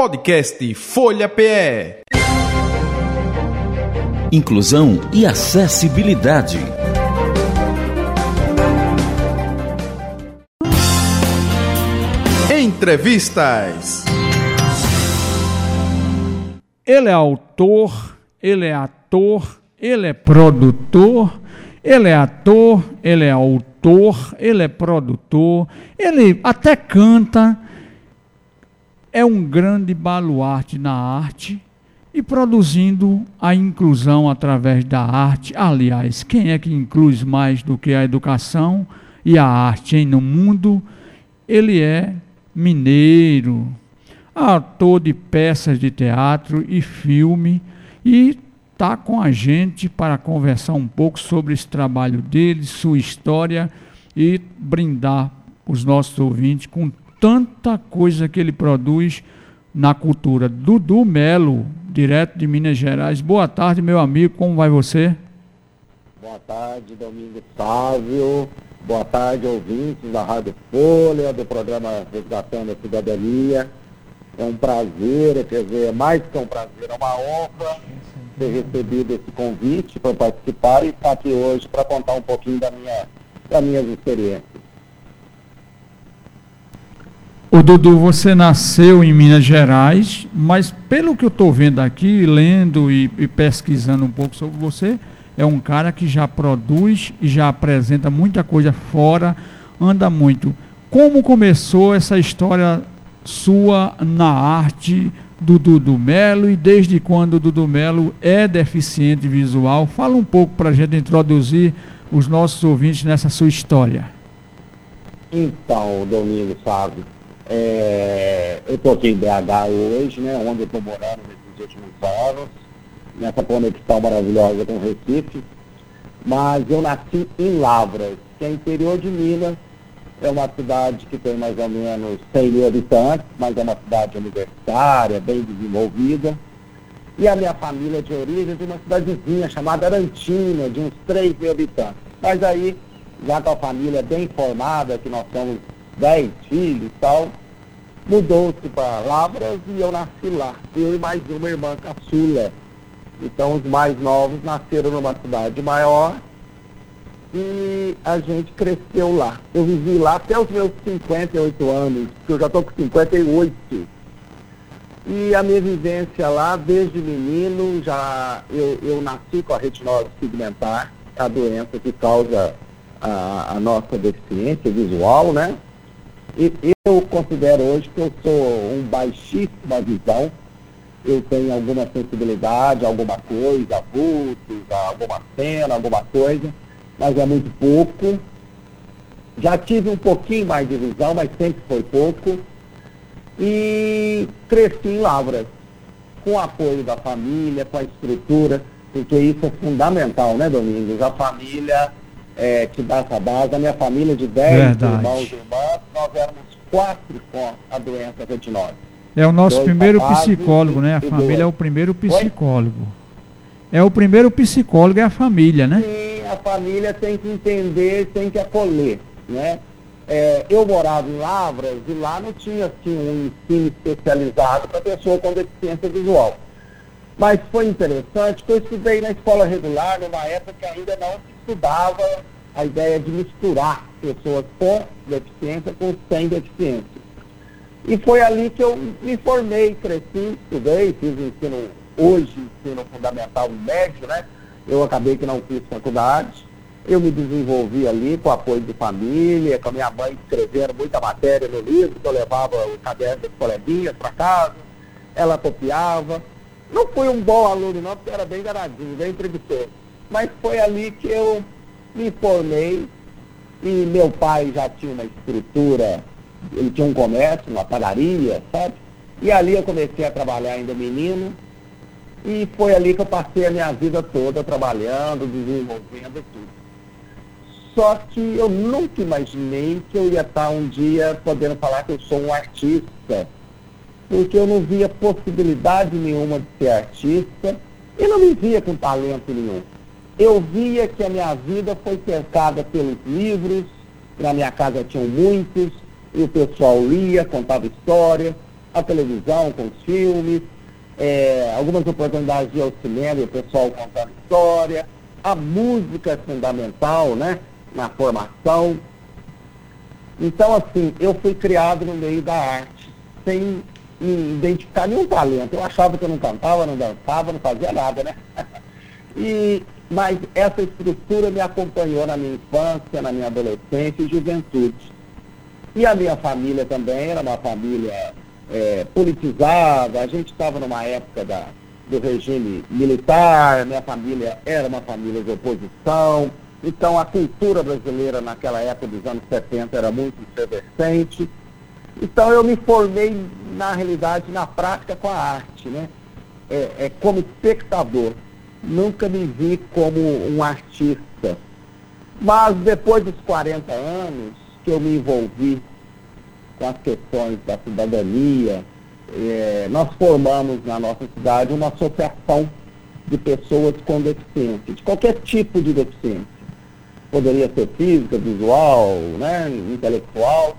Podcast Folha PE. Inclusão e acessibilidade. Entrevistas. Ele é autor, ele é ator, ele é produtor, ele é ator, ele é autor, ele é produtor, ele até canta. É um grande baluarte na arte e produzindo a inclusão através da arte. Aliás, quem é que inclui mais do que a educação e a arte hein, no mundo? Ele é mineiro, ator de peças de teatro e filme e está com a gente para conversar um pouco sobre esse trabalho dele, sua história e brindar os nossos ouvintes com tanta coisa que ele produz na cultura. Dudu Melo, direto de Minas Gerais. Boa tarde, meu amigo, como vai você? Boa tarde, Domingo Sávio. Boa tarde, ouvintes da Rádio Folha, do programa Resgatando a Cidadania. É um prazer, quer dizer, é mais que um prazer, é uma honra ter recebido esse convite para participar e estar aqui hoje para contar um pouquinho da minha, das minhas experiências. O Dudu, você nasceu em Minas Gerais, mas pelo que eu estou vendo aqui, lendo e, e, pesquisando um pouco sobre você, é um cara que já produz e já apresenta muita coisa fora, anda muito. Como começou essa história sua na arte do Dudu Melo e desde quando o Dudu Melo é deficiente visual? Fala um pouco para a gente introduzir os nossos ouvintes nessa sua história. Então, Domingo, sabe, é, eu estou aqui em BH hoje, né, onde eu estou morando nesses últimos anos, nessa conexão maravilhosa com o Recife, mas eu nasci em Lavras, que é interior de Minas, é uma cidade que tem mais ou menos 100 mil habitantes, mas é uma cidade universitária, bem desenvolvida. E a minha família de origem é de uma cidadezinha chamada Arantina, de uns 3 mil habitantes. Mas aí, já com a família bem formada, que nós somos 10 filhos e tal, mudou-se para Lavras e eu nasci lá. Eu e mais uma irmã caçula. Então os mais novos nasceram numa cidade maior e a gente cresceu lá. Eu vivi lá até os meus 58 anos, porque eu já estou com 58. E a minha vivência lá, desde menino, já eu, eu nasci com a retinose pigmentar, a doença que causa a, a nossa deficiência visual, né? Eu considero hoje que eu sou um baixíssima visão. Eu tenho alguma sensibilidade, alguma coisa, vultos, alguma cena, alguma coisa, mas é muito pouco. Já tive um pouquinho mais de visão, mas sempre foi pouco. E cresci em Lavras, com o apoio da família, com a estrutura, porque isso é fundamental, né, Domingos? A família é, dá essa base. A minha família de 10 irmãos e irmãs, nós éramos quatro com a doença retinose. É o nosso Dois primeiro psicólogo, né? A família dois. é o primeiro psicólogo. Oi? É o primeiro psicólogo é a família, né? Sim, a família tem que entender, tem que acolher, né? É, eu morava em Lavras e lá não tinha assim, um ensino especializado para pessoa com deficiência visual. Mas foi interessante que eu estudei na escola regular numa época que ainda não se estudava a ideia de misturar pessoas com deficiência com sem deficiência. E foi ali que eu me formei, cresci, estudei, fiz o ensino, hoje, ensino fundamental médio, né? Eu acabei que não fiz faculdade. Eu me desenvolvi ali com apoio de família, com a minha mãe escrevendo muita matéria no livro, que eu levava o caderno das coleguinhas para casa, ela copiava. Não fui um bom aluno não, porque era bem danadinho, bem preguiçoso. Mas foi ali que eu me formei e meu pai já tinha uma estrutura, ele tinha um comércio, uma padaria, sabe? E ali eu comecei a trabalhar ainda menino. E foi ali que eu passei a minha vida toda trabalhando, desenvolvendo tudo. Só que eu nunca imaginei que eu ia estar um dia podendo falar que eu sou um artista. Porque eu não via possibilidade nenhuma de ser artista e não me via com talento nenhum eu via que a minha vida foi cercada pelos livros, na minha casa tinham muitos, e o pessoal lia, contava história, a televisão com os filmes, é, algumas oportunidades de ir ao cinema e o pessoal contando história. A música é fundamental, né? Na formação. Então, assim, eu fui criado no meio da arte, sem identificar nenhum talento. Eu achava que eu não cantava, não dançava, não fazia nada, né? e, mas essa estrutura me acompanhou na minha infância, na minha adolescência e juventude. E a minha família também era uma família é, politizada, a gente estava numa época da, do regime militar, minha família era uma família de oposição, então a cultura brasileira naquela época dos anos 70 era muito efervescente. Então eu me formei, na realidade, na prática com a arte, né? É, é, como espectador. Nunca me vi como um artista. Mas depois dos 40 anos que eu me envolvi com as questões da cidadania, é, nós formamos na nossa cidade uma associação de pessoas com deficiência, de qualquer tipo de deficiência. Poderia ser física, visual, né, intelectual.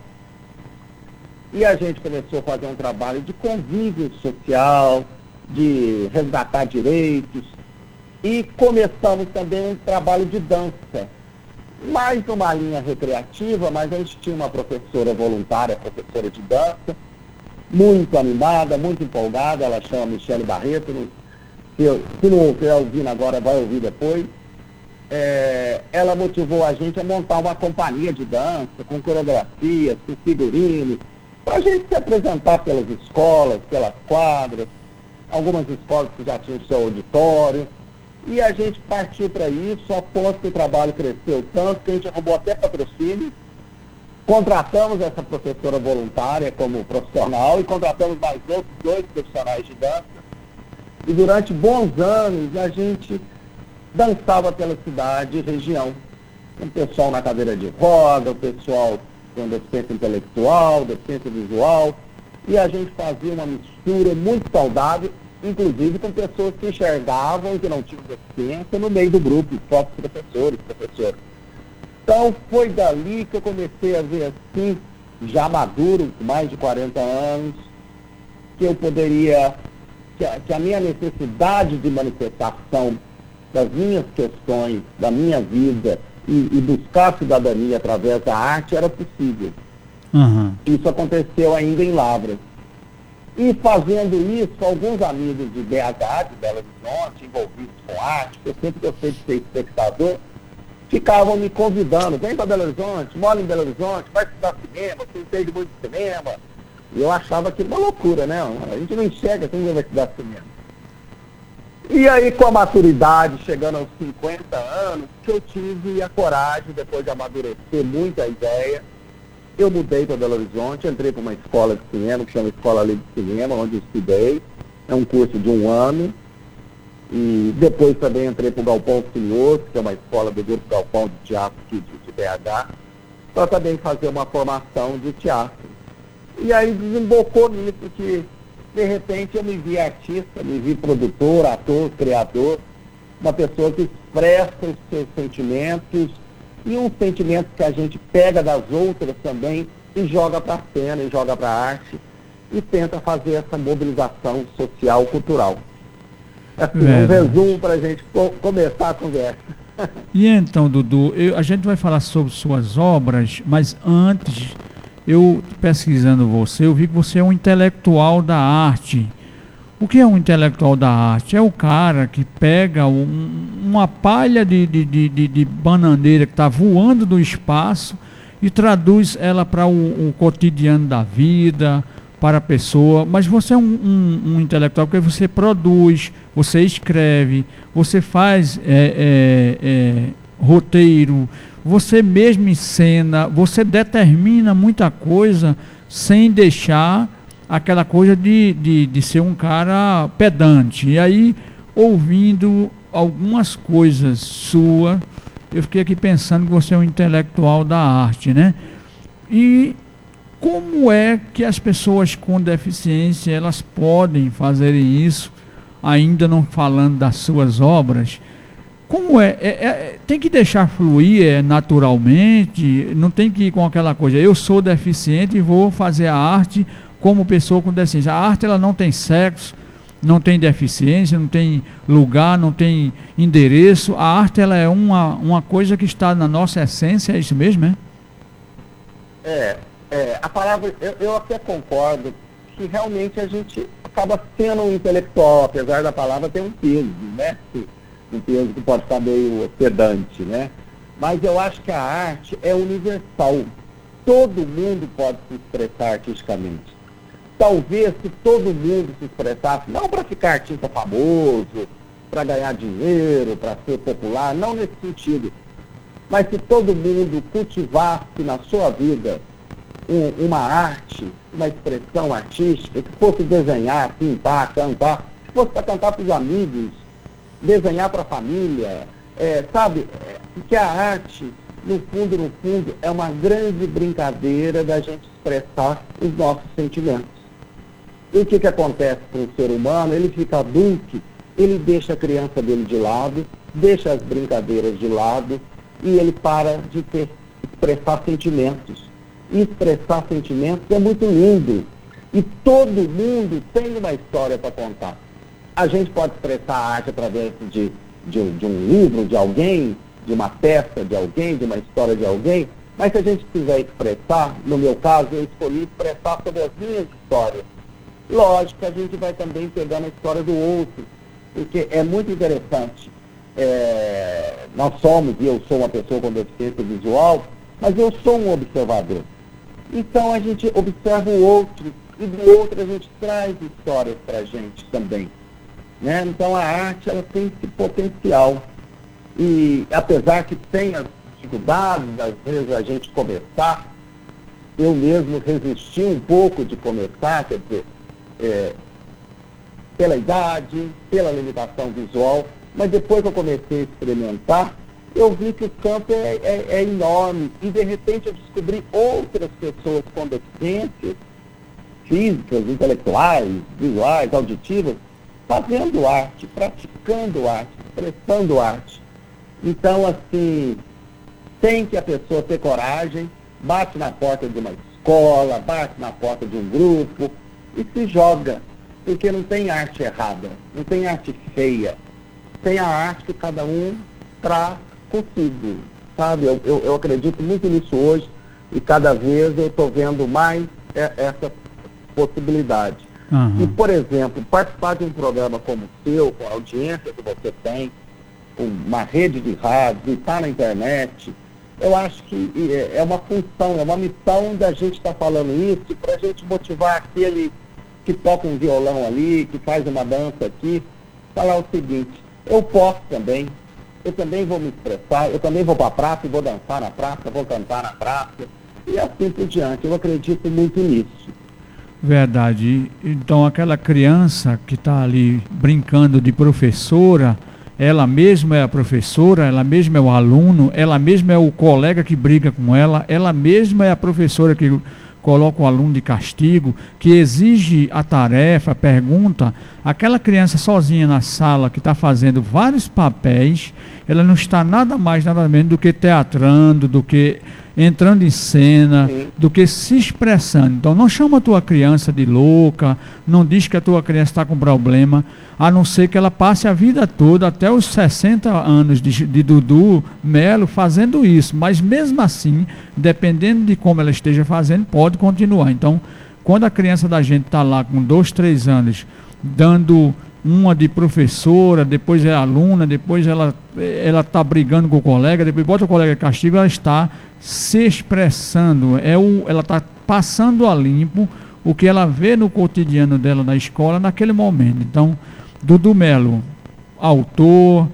E a gente começou a fazer um trabalho de convívio social, de resgatar direitos. E começamos também um trabalho de dança. Mais uma linha recreativa, mas a gente tinha uma professora voluntária, professora de dança, muito animada, muito empolgada, ela chama Michele Barreto, se, eu, se não estiver ouvindo agora, vai ouvir depois. É, ela motivou a gente a montar uma companhia de dança, com coreografias, com figurinos, para a gente se apresentar pelas escolas, pelas quadras, algumas escolas que já tinham seu auditório, e a gente partiu para isso, após que o trabalho cresceu tanto, que a gente arrumou até patrocínio, contratamos essa professora voluntária como profissional e contratamos mais outros dois profissionais de dança. E durante bons anos a gente dançava pela cidade e região. O pessoal na cadeira de roda, o pessoal com deficiência intelectual, deficiência visual. E a gente fazia uma mistura muito saudável inclusive com pessoas que enxergavam que não tinham deficiência no meio do grupo, próprios professores, professoras. Então foi dali que eu comecei a ver assim, já maduro, com mais de 40 anos, que eu poderia, que a, que a minha necessidade de manifestação das minhas questões, da minha vida e, e buscar cidadania através da arte era possível. Uhum. Isso aconteceu ainda em Lavras. E fazendo isso, alguns amigos de BH, de Belo Horizonte, envolvidos com arte, eu sempre gostei de ser espectador, ficavam me convidando, vem para Belo Horizonte, mora em Belo Horizonte, vai estudar cinema, você entende muito de cinema. E eu achava aquilo uma loucura, né? A gente não enxerga quem vai estudar cinema. E aí, com a maturidade, chegando aos 50 anos, que eu tive a coragem, depois de amadurecer muito a ideia, eu mudei para Belo Horizonte, entrei para uma escola de cinema, que chama Escola Livre de Cinema, onde eu estudei. É um curso de um ano. E depois também entrei para o Galpão Filhoso, que é uma escola do Grupo Galpão de Teatro aqui de, de BH, para também fazer uma formação de teatro. E aí desembocou nisso que, de repente, eu me vi artista, me vi produtor, ator, criador, uma pessoa que expressa os seus sentimentos e um sentimento que a gente pega das outras também e joga para a cena, e joga para a arte, e tenta fazer essa mobilização social, cultural. Assim, um resumo para a gente co começar a conversa. E então, Dudu, eu, a gente vai falar sobre suas obras, mas antes, eu pesquisando você, eu vi que você é um intelectual da arte. O que é um intelectual da arte? É o cara que pega um, uma palha de, de, de, de bananeira que está voando do espaço e traduz ela para o, o, cotidiano da vida, para a pessoa. Mas você é um, um, um, intelectual porque você produz, você escreve, você faz é, é, é, roteiro, você mesmo encena, você determina muita coisa sem deixar aquela coisa de, de, de ser um cara pedante. E aí, ouvindo algumas coisas sua, eu fiquei aqui pensando que você é um intelectual da arte, né? E como é que as pessoas com deficiência elas podem fazer isso, ainda não falando das suas obras? Como é? é, é tem que deixar fluir é, naturalmente, não tem que ir com aquela coisa, eu sou deficiente e vou fazer a arte como pessoa com deficiência. A arte ela não tem sexo, não tem deficiência, não tem lugar, não tem endereço. A arte ela é uma, uma coisa que está na nossa essência, é isso mesmo, é? É, é a palavra, eu, eu até concordo que realmente a gente acaba sendo um intelectual, apesar da palavra ter um peso, né? Um peso que pode estar meio pedante, né? Mas eu acho que a arte é universal. Todo mundo pode se expressar artisticamente talvez se todo mundo se expressasse, não para ficar artista famoso, para ganhar dinheiro, para ser popular, não nesse sentido, mas se todo mundo cultivasse na sua vida um, uma arte, uma expressão artística, que fosse desenhar, pintar, cantar, que fosse para cantar para os amigos, desenhar para a família, é, sabe? É, porque a arte, no fundo, no fundo, é uma grande brincadeira da gente expressar os nossos sentimentos. E o que, que acontece com o ser humano? Ele fica adulto, ele deixa a criança dele de lado, deixa as brincadeiras de lado e ele para de ter, expressar sentimentos. E expressar sentimentos é muito lindo. E todo mundo tem uma história para contar. A gente pode expressar a arte através de, de, de um livro de alguém, de uma peça de alguém, de uma história de alguém, mas se a gente quiser expressar, no meu caso, eu escolhi expressar sobre as minhas histórias Lógico que a gente vai também pegando a história do outro, porque é muito interessante. É, nós somos, e eu sou uma pessoa com deficiência visual, mas eu sou um observador. Então a gente observa o outro, e do outro a gente traz histórias para a gente também. Né? Então a arte ela tem esse potencial. E apesar que tenha dificuldades, às vezes a gente começar, eu mesmo resisti um pouco de começar, quer dizer, é, pela idade, pela limitação visual, mas depois que eu comecei a experimentar, eu vi que o campo é, é, é enorme e de repente eu descobri outras pessoas com deficiências físicas, intelectuais, visuais, auditivas, fazendo arte, praticando arte, expressando arte. Então, assim, tem que a pessoa ter coragem, bate na porta de uma escola, bate na porta de um grupo, e se joga, porque não tem arte errada, não tem arte feia, tem a arte que cada um traz consigo, sabe? Eu, eu, eu acredito muito nisso hoje e cada vez eu estou vendo mais essa possibilidade. Uhum. E, por exemplo, participar de um programa como o seu, com a audiência que você tem, uma rede de rádio, estar na internet, eu acho que é, é uma função, é uma missão da gente estar tá falando isso para a gente motivar aquele que toca um violão ali, que faz uma dança aqui, falar o seguinte, eu posso também, eu também vou me expressar, eu também vou para a praça e vou dançar na praça, vou cantar na praça, e assim por diante. Eu acredito muito nisso. Verdade. Então aquela criança que está ali brincando de professora, ela mesma é a professora, ela mesma é o aluno, ela mesma é o colega que briga com ela, ela mesma é a professora que coloca o aluno de castigo, que exige a tarefa, pergunta, aquela criança sozinha na sala que está fazendo vários papéis, ela não está nada mais, nada menos do que teatrando, do que entrando em cena, Sim. do que se expressando. Então não chama a tua criança de louca, não diz que a tua criança está com problema, a não ser que ela passe a vida toda, até os 60 anos de, de Dudu Melo, fazendo isso. Mas mesmo assim, dependendo de como ela esteja fazendo, pode continuar. Então, quando a criança da gente está lá com dois, três anos, dando uma de professora, depois é aluna, depois ela ela está brigando com o colega, depois bota o colega castigo, ela está se expressando, é o, ela está passando a limpo o que ela vê no cotidiano dela na escola naquele momento. Então, Dudu Melo, autor,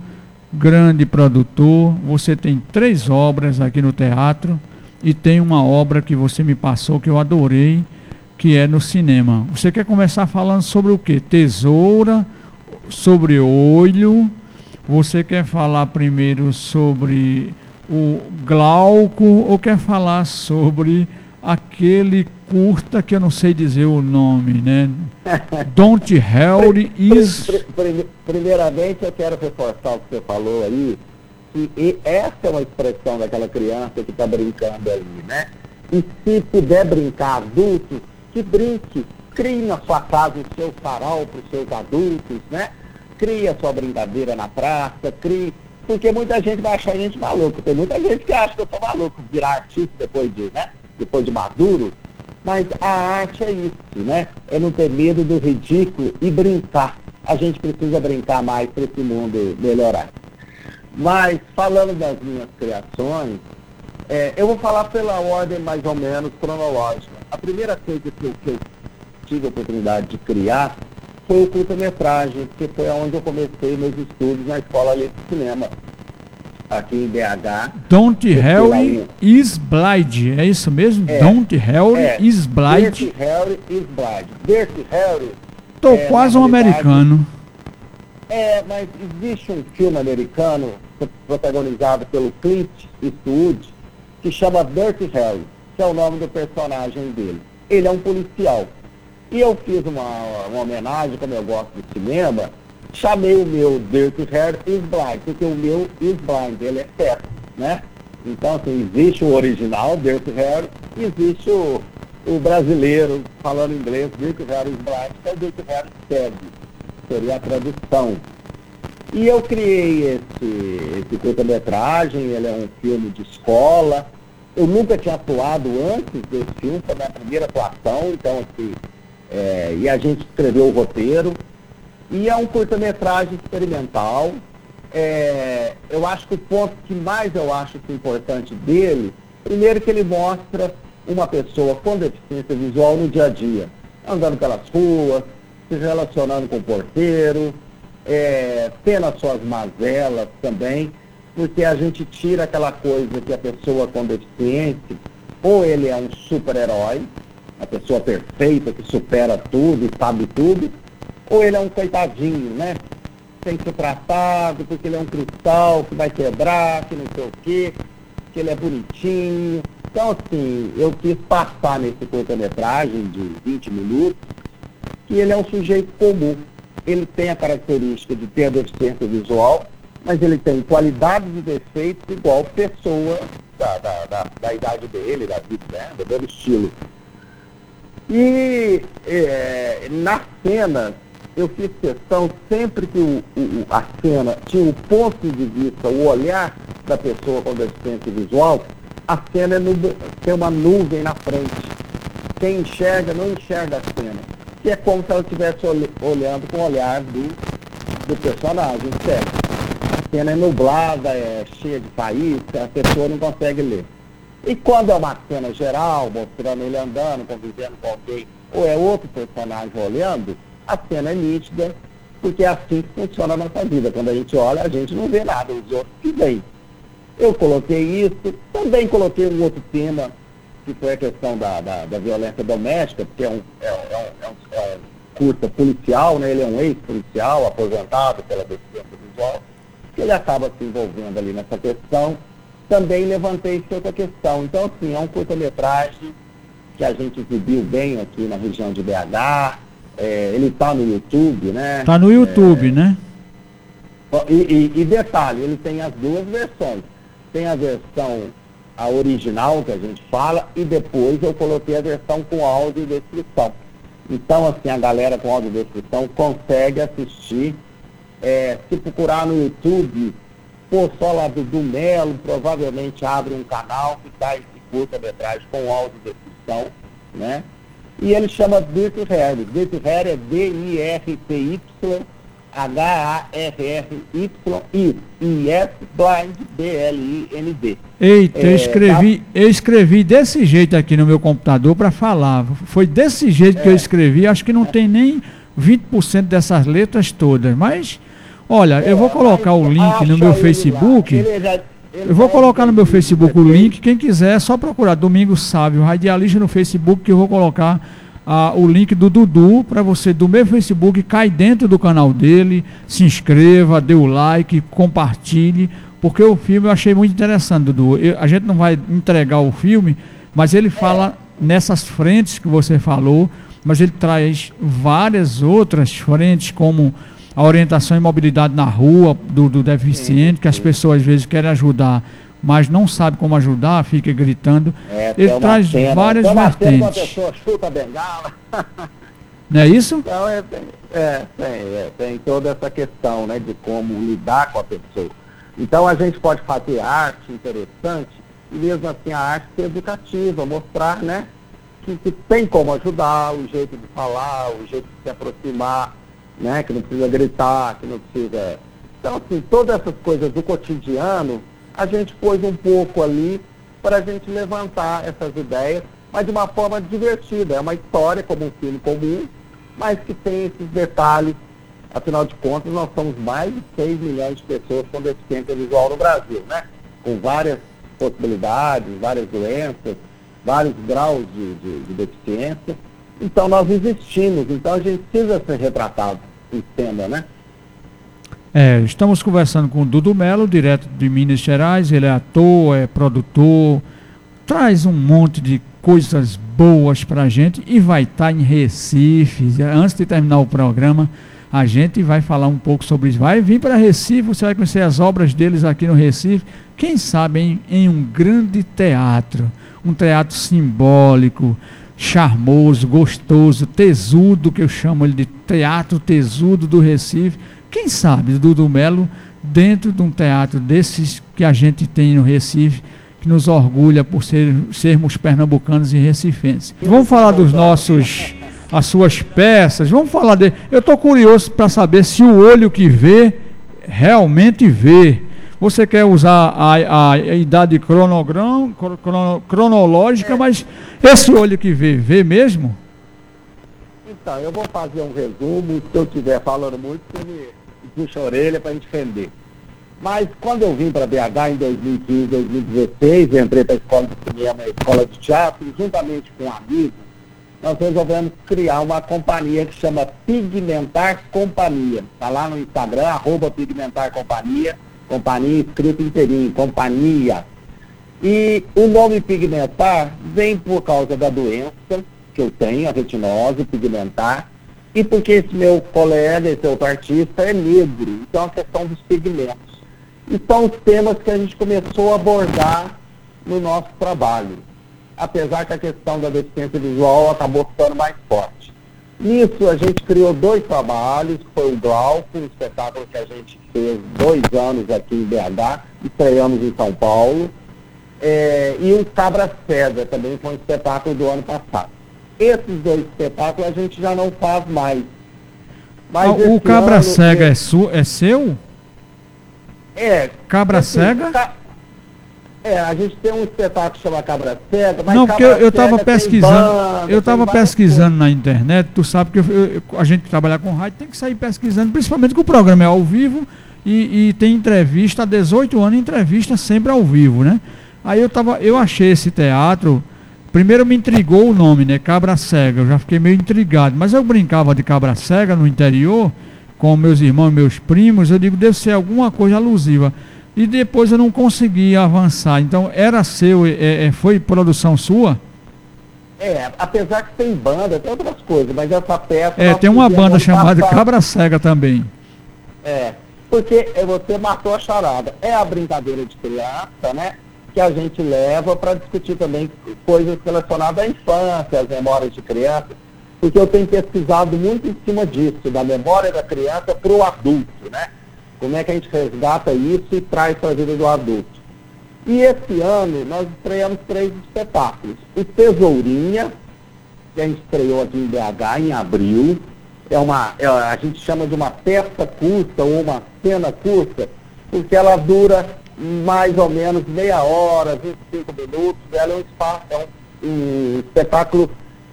grande produtor, você tem três obras aqui no teatro e tem uma obra que você me passou que eu adorei, que é no cinema. Você quer começar falando sobre o que? Tesoura, sobre olho. Você quer falar primeiro sobre o Glauco ou quer falar sobre aquele curta que eu não sei dizer o nome, né? Don't Held is. Primeiramente, eu quero reforçar o que você falou aí, que essa é uma expressão daquela criança que está brincando ali, né? E se puder brincar adulto, que brinque, Crie na sua casa o seu sarau para os seus adultos, né? Crie a sua brincadeira na praça, crie. Porque muita gente vai achar a gente maluco. Tem muita gente que acha que eu sou maluco virar artista depois de, né? Depois de maduro. Mas a arte é isso, né? É não ter medo do ridículo e brincar. A gente precisa brincar mais para esse mundo melhorar. Mas, falando das minhas criações, é, eu vou falar pela ordem mais ou menos cronológica. A primeira coisa que eu, que eu tive a oportunidade de criar foi o curta-metragem, que foi onde eu comecei meus estudos na Escola de Cinema, aqui em BH. Don't Harry is Blind, é isso mesmo? É, Don't Harry é, is Blind. Dirty Harry is Blind. Dirty Harry... Tô é, quase um americano. É, mas existe um filme americano protagonizado pelo Clint Eastwood que chama Dirty Harry, que é o nome do personagem dele. Ele é um policial. E eu fiz uma, uma homenagem, como eu gosto de cinema, chamei o meu Dirty Hair is Blind, porque o meu is blind, ele é cego, né? Então, assim, existe o original, Dirty Hair, existe o, o brasileiro falando inglês, Dirty Hair is Blind, que é o Dirty Hair cego, seria a tradução. E eu criei esse, esse curta-metragem, ele é um filme de escola. Eu nunca tinha atuado antes desse filme, foi a minha primeira atuação, então, assim, é, e a gente escreveu o roteiro. E é um curta-metragem experimental. É, eu acho que o ponto que mais eu acho que é importante dele, primeiro que ele mostra uma pessoa com deficiência visual no dia a dia, andando pelas ruas, se relacionando com o porteiro, é, tendo as suas mazelas também, porque a gente tira aquela coisa que a pessoa com deficiência, ou ele é um super-herói, a pessoa perfeita que supera tudo e sabe tudo, ou ele é um coitadinho, né? Tem que ser tratado porque ele é um cristal que vai quebrar, que não sei o quê, que ele é bonitinho. Então, assim, eu quis passar nesse curta-metragem de 20 minutos que ele é um sujeito comum. Ele tem a característica de ter a deficiência visual, mas ele tem qualidades e defeitos igual pessoa da, da, da, da idade dele, da vida, né? do estilo. E é, na cena, eu fiz questão, sempre que o, o, a cena tinha o ponto de vista, o olhar da pessoa com deficiência visual, a cena é tem uma nuvem na frente. Quem enxerga não enxerga a cena. Que é como se ela estivesse olhando com o olhar do, do personagem, certo? Cena é nublada, é cheia de faísca, a pessoa não consegue ler. E quando é uma cena geral, mostrando ele andando, convivendo com alguém, ou é outro personagem olhando, a cena é nítida, porque é assim que funciona a nossa vida. Quando a gente olha, a gente não vê nada, os outros que. Eu coloquei isso, também coloquei um outro tema, que foi a questão da, da, da violência doméstica, porque é um, é, é é um, é um curta policial, né? ele é um ex-policial, aposentado pela deficiência visual, ele acaba se envolvendo ali nessa questão também levantei outra questão. Então, assim, é um curta-metragem que a gente exibiu bem aqui na região de BH. É, ele está no YouTube, né? Está no YouTube, é, né? E, e, e, detalhe, ele tem as duas versões. Tem a versão a original que a gente fala e depois eu coloquei a versão com áudio e descrição. Então, assim, a galera com áudio e descrição consegue assistir. É, se procurar no YouTube, for só lá do, Melo, provavelmente abre um canal que está esse curta-metragem com áudio descrição, né? E ele chama Dirty Harry. Dirty Harry é D-I-R-T-Y H-A-R-R-Y-I. E S Blind B-L-I-N-D. Eita, é, eu, escrevi, tá... eu escrevi desse jeito aqui no meu computador para falar. Foi desse jeito é. que eu é. escrevi. Acho que não é. tem nem 20% dessas letras todas, mas Olha, eu vou colocar o link no meu Facebook. Eu vou colocar no meu Facebook o link. Quem quiser, é só procurar Domingo Sábio Radialista no Facebook, que eu vou colocar ah, o link do Dudu para você do meu Facebook, cai dentro do canal dele, se inscreva, dê o like, compartilhe, porque o filme eu achei muito interessante, Dudu. Eu, a gente não vai entregar o filme, mas ele fala nessas frentes que você falou, mas ele traz várias outras frentes, como a orientação e mobilidade na rua do, do deficiente, que as pessoas às vezes querem ajudar, mas não sabe como ajudar, fica gritando. É, Ele traz cena, várias vertentes. pessoa chuta bengala. Não é isso? Então, é, tem, é, é, tem toda essa questão né, de como lidar com a pessoa. Então, a gente pode fazer arte interessante e mesmo assim a arte ser educativa, mostrar né, que, que tem como ajudar, o jeito de falar, o jeito de se aproximar, né, que não precisa gritar, que não precisa... Então, assim, todas essas coisas do cotidiano, a gente pôs um pouco ali para a gente levantar essas ideias, mas de uma forma divertida. É uma história como um filme comum, mas que tem esses detalhes. Afinal de contas, nós somos mais de 6 milhões de pessoas com deficiência visual no Brasil, né? Com várias possibilidades, várias doenças, vários graus de, de, de deficiência. Então nós existimos, então a gente precisa ser retratado cena, né? É, estamos conversando com o Dudu Melo, direto de Minas Gerais. Ele é ator, é produtor, traz um monte de coisas boas para a gente e vai estar tá em Recife. Antes de terminar o programa, a gente vai falar um pouco sobre isso. Vai vir para Recife, você vai conhecer as obras deles aqui no Recife. Quem sabe em um grande teatro, um teatro simbólico, charmoso, gostoso, tesudo, que eu chamo ele de teatro tesudo do Recife. Quem sabe Dudu Melo dentro de um teatro desses que a gente tem no Recife que nos orgulha por ser, sermos pernambucanos e recifenses. Vamos falar dos nossos, as suas peças, vamos falar de. Eu estou curioso para saber se o olho que vê realmente vê. Você quer usar a, a, idade cronogram, crono, cronológica, é. mas esse olho que vê, vê mesmo? Então, eu vou fazer um resumo. Se eu estiver falando muito, você me puxa a orelha para a gente. Mas quando eu vim para BH em 2015, 2016, entrei para a escola de cinema, a escola de teatro, juntamente com um amigo, nós resolvemos criar uma companhia que chama Pigmentar Companhia. Está lá no Instagram, arroba Pigmentar Companhia, companhia escrito inteirinho, companhia. E o nome pigmentar vem por causa da doença que eu tenho, a retinose pigmentar, e porque esse meu colega, esse outro artista é negro. Então a questão dos pigmentos. E são os temas que a gente começou a abordar no nosso trabalho. Apesar que a questão da deficiência visual acabou ficando mais forte. Nisso a gente criou dois trabalhos, foi o Glauco, um espetáculo que a gente fez dois anos aqui em BH, estreamos em São Paulo, é, e o Cabra Cega também foi um espetáculo do ano passado. Esses dois espetáculos a gente já não faz mais. Mas ah, o Cabra Cega é, é seu? É. Cabra assim, Cega? Ca... É, a gente tem um espetáculo que chama Cabra Cega, mas Não, porque eu, eu tava pesquisando, banda, eu tava pesquisando na internet, tu sabe que eu, eu, a gente trabalhar com rádio tem que sair pesquisando, principalmente que o programa é ao vivo e, e tem entrevista há 18 anos, entrevista sempre ao vivo, né? Aí eu tava, eu achei esse teatro, primeiro me intrigou o nome, né? Cabra Cega, eu já fiquei meio intrigado, mas eu brincava de Cabra Cega no interior, com meus irmãos, meus primos, eu digo, deve ser alguma coisa alusiva. E depois eu não consegui avançar. Então, era seu, é, é, foi produção sua? É, apesar que tem banda, tem outras coisas, mas essa peça. É, tem uma banda chamada. Cabra Cega também. É, porque você matou a charada. É a brincadeira de criança, né? Que a gente leva para discutir também coisas relacionadas à infância, às memórias de criança porque eu tenho pesquisado muito em cima disso, da memória da criança para o adulto, né? Como é que a gente resgata isso e traz para a vida do adulto. E esse ano nós estreamos três espetáculos. O Tesourinha, que a gente estreou aqui em BH em abril, é uma, é, a gente chama de uma peça curta ou uma cena curta, porque ela dura mais ou menos meia hora, 25 minutos, ela é um espaço, é um, um espetáculo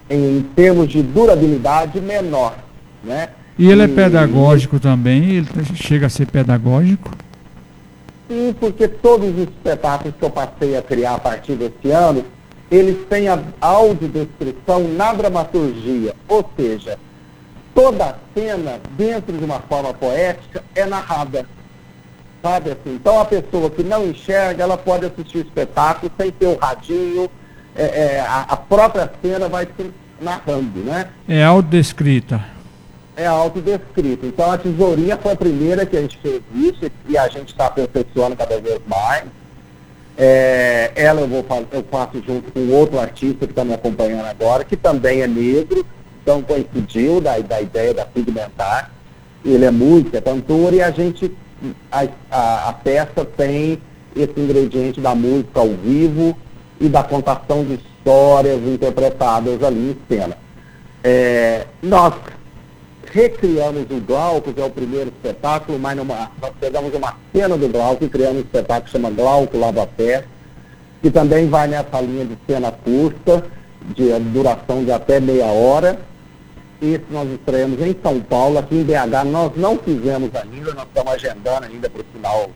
em termos de durabilidade menor. Né? E ele é pedagógico também? Ele chega a ser pedagógico? Sim, porque todos os espetáculos que eu passei a criar a partir desse ano, eles têm a audiodescrição na dramaturgia, ou seja, toda a cena, dentro de uma forma poética, é narrada. Sabe assim? Então a pessoa que não enxerga, ela pode assistir o espetáculo sem ter o radinho, é, é, a, a, própria cena vai se narrando, né? É autodescrita. É autodescrita. Então a tesourinha foi a primeira que a gente fez isso e a gente está aperfeiçoando cada vez mais. É, ela eu, vou, eu faço junto com outro artista que está me acompanhando agora, que também é negro, então coincidiu da, da ideia da pigmentar. Ele é música, é cantor, e a gente, a, a, a peça tem esse ingrediente da música ao vivo e da contação de histórias interpretadas ali em cena. É, nós recriamos o Glauco, que é o primeiro espetáculo, mas numa, nós pegamos uma cena do Glauco e criamos um espetáculo que chama Glauco Lava Pé, que também vai nessa linha de cena curta, de duração de até meia hora. Esse nós estreamos em São Paulo, aqui em BH nós não fizemos ainda, nós estamos agendando ainda para o final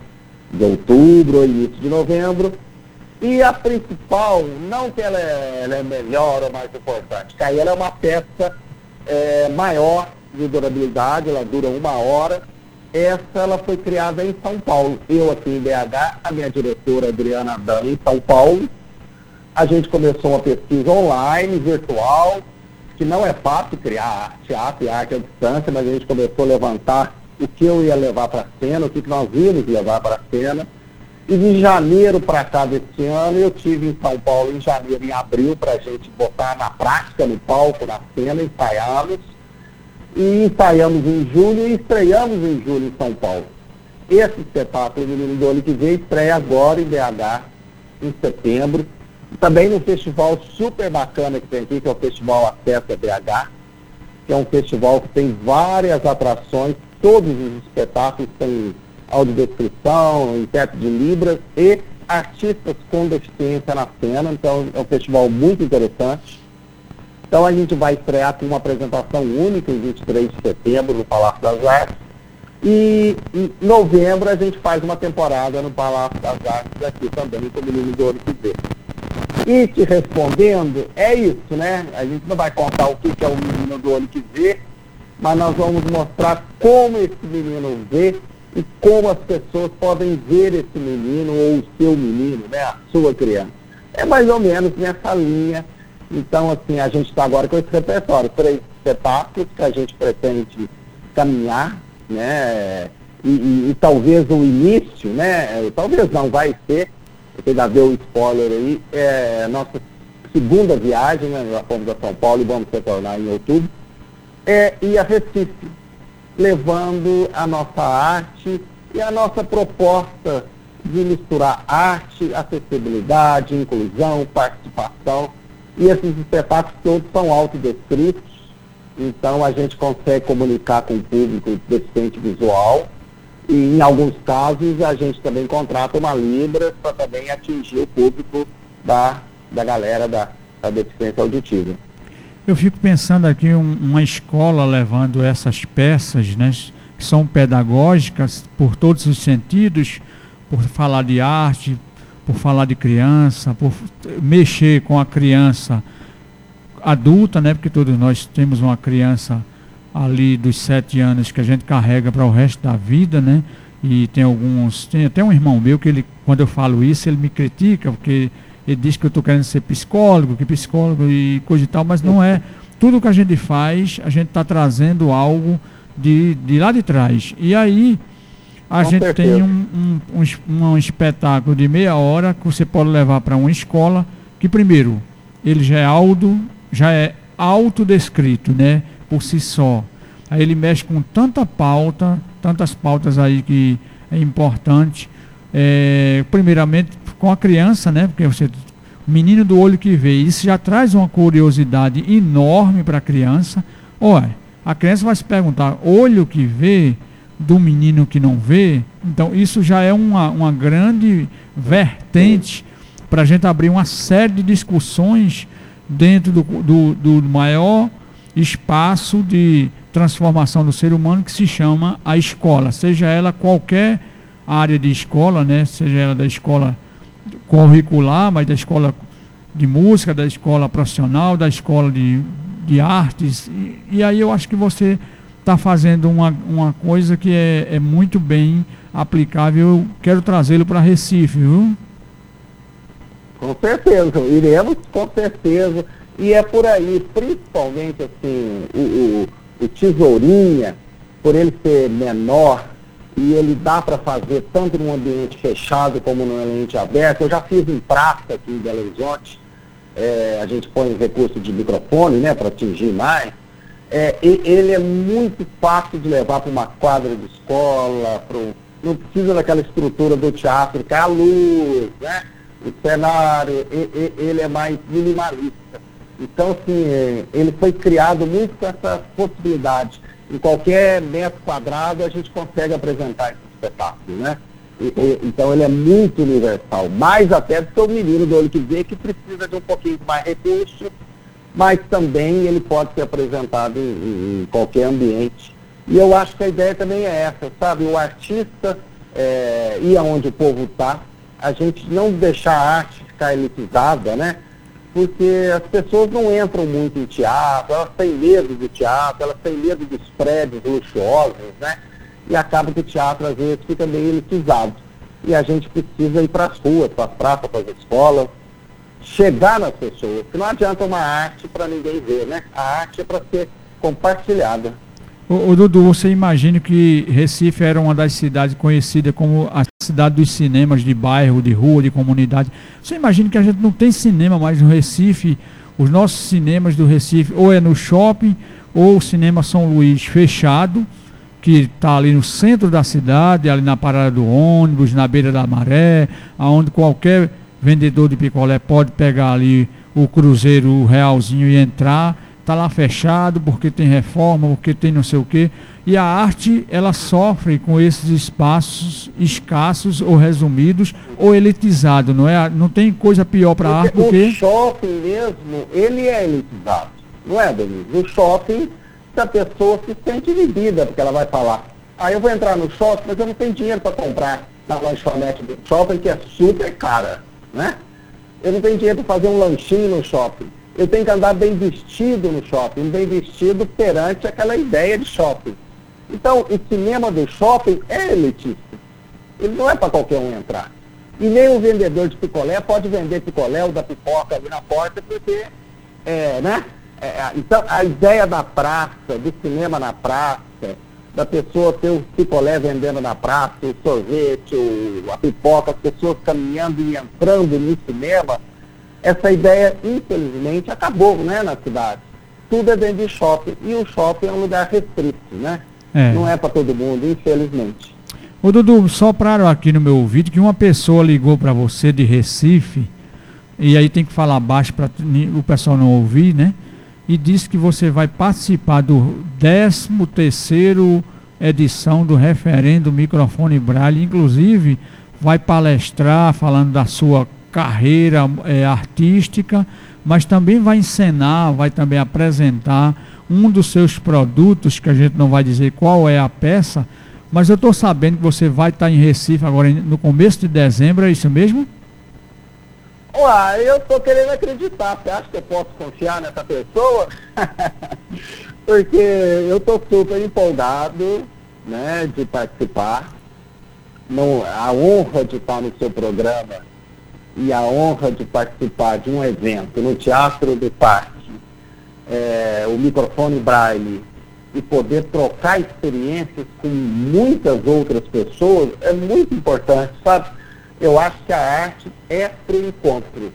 de outubro, início de novembro. E a principal, não que ela é, ela é melhor ou mais importante, que aí ela é uma peça é, maior de durabilidade, ela dura uma hora. Essa ela foi criada em São Paulo. Eu aqui em BH, a minha diretora Adriana Dan em São Paulo. A gente começou uma pesquisa online, virtual, que não é fácil criar teatro e arte à distância, mas a gente começou a levantar o que eu ia levar para a cena, o que nós íamos levar para a cena. E de janeiro para cá desse ano, eu tive em São Paulo em janeiro e abril para a gente botar na prática, no palco, na cena, ensaiá-los e ensaiamos em julho e estreamos em julho em São Paulo. Esse espetáculo, Menino do Olho que vem, estreia agora em BH, em setembro. Também num festival super bacana que tem aqui, que é o Festival Acesso a BH, que é um festival que tem várias atrações, todos os espetáculos têm audiodescrição, intérprete de Libras e artistas com deficiência na cena, então é um festival muito interessante. Então a gente vai estrear com uma apresentação única em 23 de setembro no Palácio das Artes. E em novembro a gente faz uma temporada no Palácio das Artes aqui também com o Menino do Ouro vê. E te respondendo, é isso, né? A gente não vai contar o que é o menino do olho que vê, mas nós vamos mostrar como esse menino vê e como as pessoas podem ver esse menino ou o seu menino, né? A sua criança. É mais ou menos nessa linha então, assim, a gente está agora com esse repertório, três espetáculos que a gente pretende caminhar, né? E, e, e talvez o início, né? Talvez não vai ser, porque já deu o spoiler aí, é nossa segunda viagem, né? Já fomos a São Paulo e vamos retornar em outubro, é ir a Recife, levando a nossa arte e a nossa proposta de misturar arte, acessibilidade, inclusão, participação e esses espetáculos todos são autodescritos, então a gente consegue comunicar com o público deficiente visual. E em alguns casos a gente também contrata uma Libra para também atingir o público da, da galera da, da deficiência auditiva. Eu fico pensando aqui um, uma escola levando essas peças, né, que são pedagógicas por todos os sentidos, por falar de arte, por falar de criança, por mexer com a criança adulta, né? Porque todos nós temos uma criança ali dos sete anos que a gente carrega para o resto da vida, né? E tem alguns, tem até um irmão meu que ele, quando eu falo isso, ele me critica porque ele diz que eu estou querendo ser psicólogo, que psicólogo e coisa e tal, mas não é. Tudo que a gente faz, a gente está trazendo algo de, de lá de trás. E aí a Com gente certeza. tem um, um, um, um, espetáculo de meia hora que você pode levar para uma escola, que primeiro, ele já é auto, já é autodescrito, né? Por si só. Aí ele mexe com tanta pauta, tantas pautas aí que é importante. É, primeiramente com a criança, né? Porque você menino do olho que vê, isso já traz uma curiosidade enorme para a criança. Olha, a criança vai se perguntar, olho que vê, do menino que não vê, então isso já é uma, uma grande vertente para a gente abrir uma série de discussões dentro do, do, do maior espaço de transformação do ser humano que se chama a escola, seja ela qualquer área de escola, né? seja ela da escola curricular, mas da escola de música, da escola profissional, da escola de, de artes. E, e aí eu acho que você está fazendo uma, uma coisa que é, é muito bem aplicável. Eu quero trazê-lo para Recife, viu? Com certeza, iremos com certeza. E é por aí, principalmente assim, o, o, o tesourinha, por ele ser menor, e ele dá para fazer tanto num ambiente fechado como num ambiente aberto. Eu já fiz em praça aqui em Belo Horizonte, é, a gente põe recurso de microfone, né, para atingir mais. É, ele é muito fácil de levar para uma quadra de escola, pro, não precisa daquela estrutura do teatro, que é a luz, né? o cenário, ele é mais minimalista. Então, assim, é, ele foi criado muito com essa possibilidade. Em qualquer metro quadrado a gente consegue apresentar esse espetáculo, né? E, e, então ele é muito universal, mais até do que o menino do olho que vê, que precisa de um pouquinho mais recurso, mas também ele pode ser apresentado em, em, qualquer ambiente. E eu acho que a ideia também é essa, sabe? O artista é, ir aonde o povo está, a gente não deixar a arte ficar elitizada, né? Porque as pessoas não entram muito em teatro, elas têm medo do teatro, elas têm medo dos prédios luxuosos, né? E acaba que o teatro às vezes fica meio elitizado. E a gente precisa ir para as ruas, para as praças, para as escolas, chegar nas pessoas. Porque não adianta uma arte para ninguém ver, né? A arte é para ser compartilhada. O, Dudu, você imagina que Recife era uma das cidades conhecidas como a cidade dos cinemas de bairro, de rua, de comunidade. Você imagina que a gente não tem cinema mais no Recife? Os nossos cinemas do Recife ou é no shopping ou o cinema São Luís fechado, que está ali no centro da cidade, ali na parada do ônibus, na beira da maré, aonde qualquer vendedor de picolé pode pegar ali o cruzeiro, o realzinho e entrar está lá fechado porque tem reforma, porque tem não sei o quê. E a arte, ela sofre com esses espaços escassos ou resumidos ou elitizados, não é? Não tem coisa pior para a arte do que... O shopping mesmo, ele é elitizado, não é, Denise? O shopping, a pessoa se sente dividida, porque ela vai falar, ah, eu vou entrar no shopping, mas eu não tenho dinheiro para comprar na lanchonete do shopping, que é super cara, né? Eu não tenho dinheiro para fazer um lanchinho no shopping eu tenho que andar bem vestido no shopping, bem vestido perante aquela ideia de shopping. Então, o cinema do shopping é elitista. Ele não é para qualquer um entrar. E nem o vendedor de picolé pode vender picolé ou da pipoca ali na porta, porque, é, né? É, então, a ideia da praça, do cinema na praça, da pessoa ter o picolé vendendo na praça, o sorvete, o, a pipoca, as pessoas caminhando e entrando no cinema, essa ideia, infelizmente, acabou né, na cidade. Tudo é dentro de shopping. E o shopping é um lugar restrito, né? É. Não é para todo mundo, infelizmente. Ô Dudu, sopraram aqui no meu ouvido que uma pessoa ligou para você de Recife, e aí tem que falar baixo para o pessoal não ouvir, né? E disse que você vai participar do 13 terceiro edição do referendo Microfone Braille, inclusive vai palestrar falando da sua carreira é, artística, mas também vai encenar, vai também apresentar um dos seus produtos, que a gente não vai dizer qual é a peça, mas eu estou sabendo que você vai estar em Recife agora no começo de dezembro, é isso mesmo? Uai, eu estou querendo acreditar. Você acha que eu posso confiar nessa pessoa? Porque eu estou super empolgado né, de participar. Não, a honra de estar no seu programa e a honra de participar de um evento no Teatro do Parque, é, o microfone Braille, e poder trocar experiências com muitas outras pessoas é muito importante, sabe? Eu acho que a arte é para o encontro.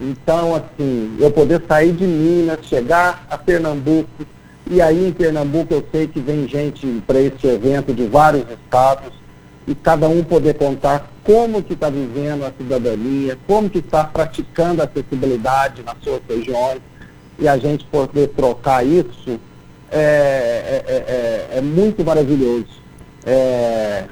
Então, assim, eu poder sair de Minas, chegar a Pernambuco, e aí em Pernambuco eu sei que vem gente para esse evento de vários estados, e cada um poder contar como que está vivendo a cidadania, como que está praticando a acessibilidade nas suas regiões, e a gente poder trocar isso é, é, é, é, é muito maravilhoso. É,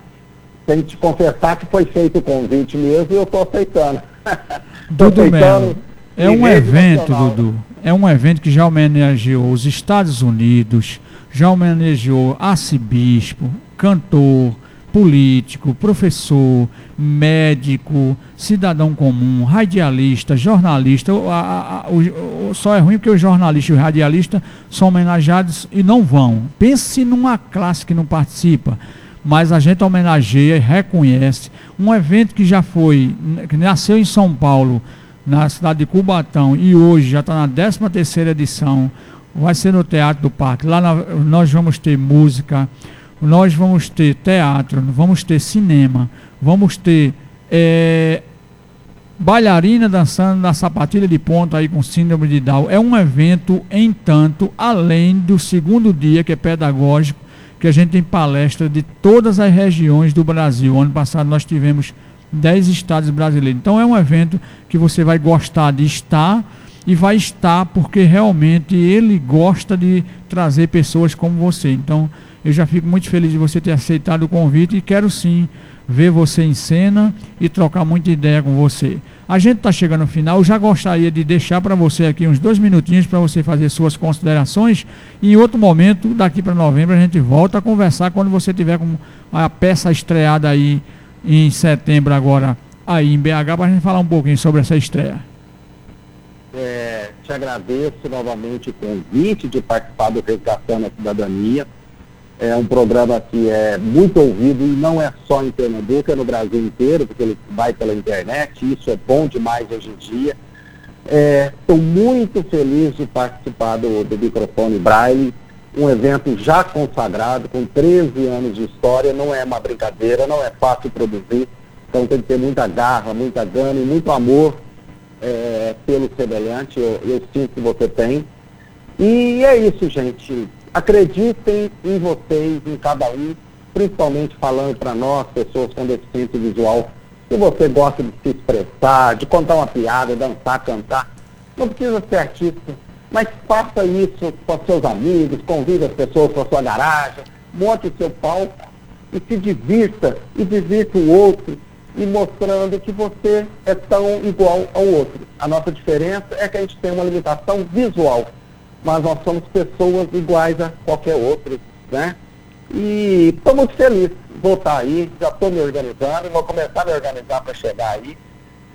tem que te confessar que foi feito o convite mesmo e eu estou aceitando. Dudu aceitando é um evento, nacional. Dudu, é um evento que já homenageou os Estados Unidos, já homenageou arcebispo, cantor, político, professor, médico, cidadão comum, radialista, jornalista. A, a, a, o, só é ruim porque os jornalistas e os radialistas são homenageados e não vão. Pense numa classe que não participa, mas a gente homenageia e reconhece um evento que já foi, que nasceu em São Paulo, na cidade de Cubatão, e hoje já está na 13 terceira edição. Vai ser no Teatro do Parque. Lá nós vamos ter música, nós vamos ter teatro, vamos ter cinema, vamos ter é, bailarina dançando na sapatilha de ponta aí com síndrome de Down. É um evento, em tanto, além do segundo dia, que é pedagógico, que a gente tem palestra de todas as regiões do Brasil. Ano passado nós tivemos 10 estados brasileiros. Então é um evento que você vai gostar de estar e vai estar porque realmente ele gosta de trazer pessoas como você. Então eu já fico muito feliz de você ter aceitado o convite e quero sim ver você em cena e trocar muita ideia com você. A gente está chegando ao final, já gostaria de deixar para você aqui uns dois minutinhos para você fazer suas considerações. E em outro momento, daqui para novembro, a gente volta a conversar quando você tiver com a peça estreada aí em setembro agora aí em BH para a gente falar um pouquinho sobre essa estreia. É, te agradeço novamente o convite de participar do Resgatando a Cidadania. É um programa que é muito ouvido e não é só em Pernambuco, é no Brasil inteiro, porque ele vai pela internet, isso é bom demais hoje em dia. Estou é, muito feliz de participar do, do Microfone Braille, um evento já consagrado, com 13 anos de história, não é uma brincadeira, não é fácil produzir, então tem que ter muita garra, muita gana e muito amor é, pelo semelhante, eu, eu sinto que você tem. E é isso, gente. Acreditem em vocês, em cada um, principalmente falando para nós, pessoas com deficiência visual, se você gosta de se expressar, de contar uma piada, dançar, cantar, não precisa ser artista, mas faça isso com seus amigos, convide as pessoas para sua garagem, monte o seu palco e se divirta e divirta o outro e mostrando que você é tão igual ao outro. A nossa diferença é que a gente tem uma limitação visual, mas nós somos pessoas iguais a qualquer outro, né? E estou muito feliz de voltar aí, já estou me organizando, vou começar a me organizar para chegar aí.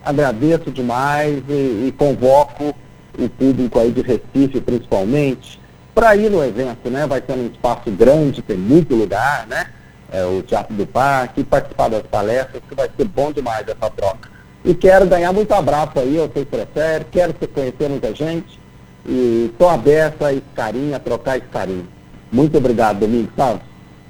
Agradeço demais e, e convoco o público aí de Recife principalmente, para ir no evento, né? Vai ser um espaço grande, tem muito lugar, né? É, o Teatro do Parque, participar das palestras, que vai ser bom demais essa troca. E quero ganhar muito abraço aí, eu sei que prefere, quero se conhecer muita gente e estou aberto a esse carinho, a trocar esse carinho. Muito obrigado, Domingos Santos.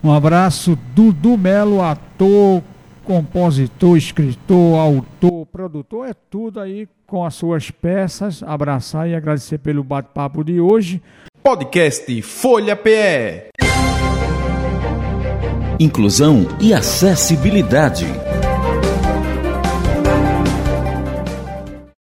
Um abraço, Dudu Melo, ator, compositor, escritor, autor, produtor, é tudo aí com as suas peças. Abraçar e agradecer pelo bate-papo de hoje. Podcast Folha PE. Inclusão e acessibilidade.